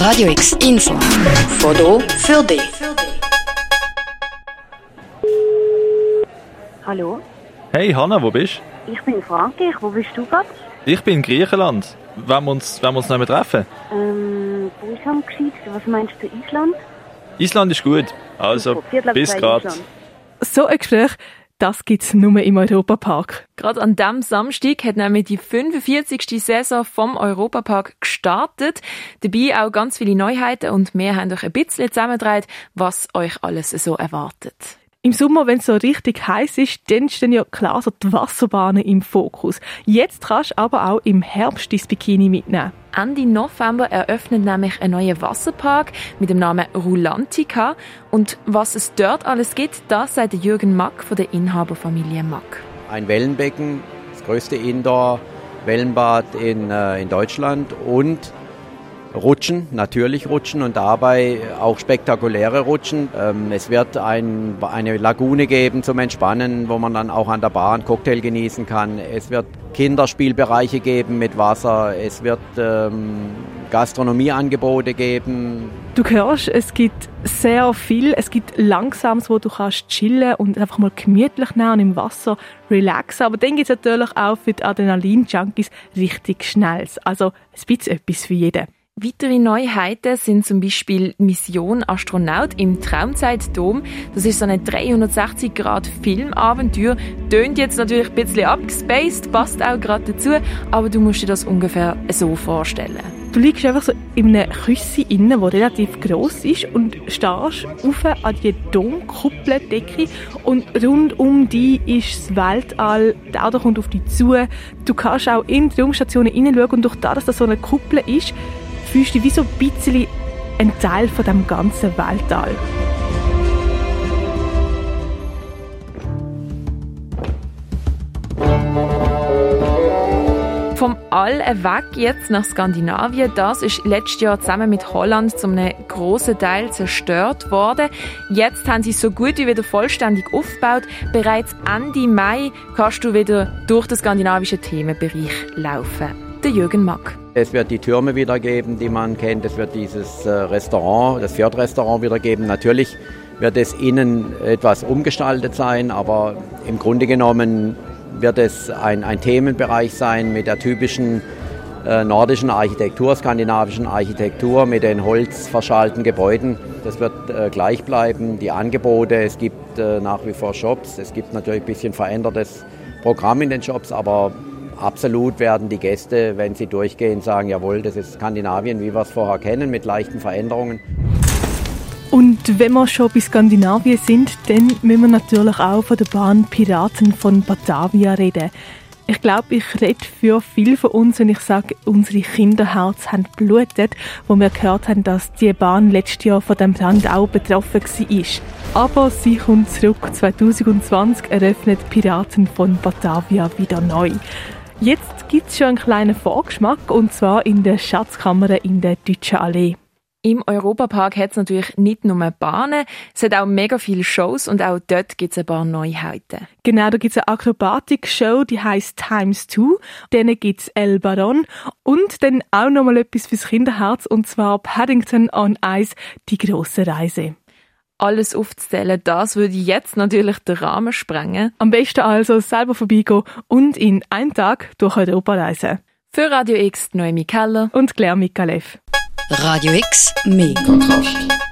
Radio X Info. Foto für dich. Hallo, Hey Hanna, wo bist ich bin in Frankreich. Wo bist du gerade? du? Ich bin in Griechenland. Wollen wir uns, wollen wir uns noch mal treffen? Ähm, wo ist am gescheitsten? Was meinst du, Island? Island ist gut. Also, Super, Viertel ab bis zwei grad. Island. So ein Gespräch, das gibt's nur im Europapark. Gerade an diesem Samstag hat nämlich die 45. Saison vom Europapark gestartet. Dabei auch ganz viele Neuheiten und wir haben euch ein bisschen zusammengetragen, was euch alles so erwartet. Im Sommer, wenn es so richtig heiß ist, dann stehen ja klar so die Wasserbahnen im Fokus. Jetzt kannst du aber auch im Herbst dein Bikini mitnehmen. Ende November eröffnet nämlich ein neuer Wasserpark mit dem Namen Rulantica. Und was es dort alles gibt, das sagt der Jürgen Mack von der Inhaberfamilie Mack. ein Wellenbecken, das größte Indoor-Wellenbad in, äh, in Deutschland und Rutschen, natürlich Rutschen und dabei auch spektakuläre Rutschen. Ähm, es wird ein, eine Lagune geben zum Entspannen, wo man dann auch an der Bar einen Cocktail genießen kann. Es wird Kinderspielbereiche geben mit Wasser. Es wird ähm, Gastronomieangebote geben. Du hörst, es gibt sehr viel. Es gibt Langsames, wo du kannst chillen und einfach mal gemütlich nehmen und im Wasser relaxen. Aber dann gibt es natürlich auch für die Adrenalin-Junkies richtig Schnelles. Also ein bisschen etwas für jeden. Weitere Neuheiten sind zum Beispiel Mission Astronaut im Traumzeitdom. Das ist so ein 360-Grad-Filmabenteuer. Tönt jetzt natürlich ein bisschen abgespaced, passt auch gerade dazu, aber du musst dir das ungefähr so vorstellen. Du liegst einfach so in einem Küssi innen, das relativ gross ist und stehst auf an die Domkuppeldecke und rund um dich ist das Weltall, der Auto kommt auf dich zu. Du kannst auch in die Raumstationen hineinschauen und durch das, dass das so eine Kuppel ist, fühlst dich wie so ein bisschen ein Teil von dem ganzen Weltall. Vom All weg jetzt nach Skandinavien. Das ist letztes Jahr zusammen mit Holland zum einem grossen Teil zerstört worden. Jetzt haben sie es so gut wie wieder vollständig aufgebaut. Bereits Ende Mai kannst du wieder durch den skandinavischen Themenbereich laufen. Der Jürgen Mack. Es wird die Türme wieder geben, die man kennt. Es wird dieses äh, Restaurant, das Fjordrestaurant wieder geben. Natürlich wird es innen etwas umgestaltet sein, aber im Grunde genommen wird es ein, ein Themenbereich sein mit der typischen äh, nordischen Architektur, skandinavischen Architektur, mit den holzverschalten Gebäuden. Das wird äh, gleich bleiben. Die Angebote, es gibt nach wie vor Shops, es gibt natürlich ein bisschen verändertes Programm in den Shops, aber absolut werden die Gäste, wenn sie durchgehen, sagen, jawohl, das ist Skandinavien, wie wir es vorher kennen, mit leichten Veränderungen. Und wenn wir schon bei Skandinavien sind, dann müssen wir natürlich auch von der Bahn Piraten von Batavia reden. Ich glaube, ich rede für viele von uns, wenn ich sage, unsere Kinderherzen haben blutet, wo wir gehört haben, dass die Bahn letztes Jahr von dem Brand auch betroffen war. Aber sie kommt zurück. 2020 eröffnet Piraten von Batavia wieder neu. Jetzt gibt es schon einen kleinen Vorgeschmack, und zwar in der Schatzkammer in der Deutschen Allee. Im Europapark hat es natürlich nicht nur Bahnen, es hat auch mega viele Shows und auch dort gibt es ein paar Neuheiten. Genau, da gibt's eine Akrobatik-Show, die heißt Times 2. Dann gibt's El Baron und dann auch nochmal etwas fürs Kinderherz und zwar Paddington on Ice, die grosse Reise. Alles aufzuzählen, das würde jetzt natürlich den Rahmen sprengen. Am besten also selber vorbeigehen und in einem Tag durch Europa reisen. Für Radio X Noemi Keller. Und Claire Mikalev. Radio X, mehr Kontrast.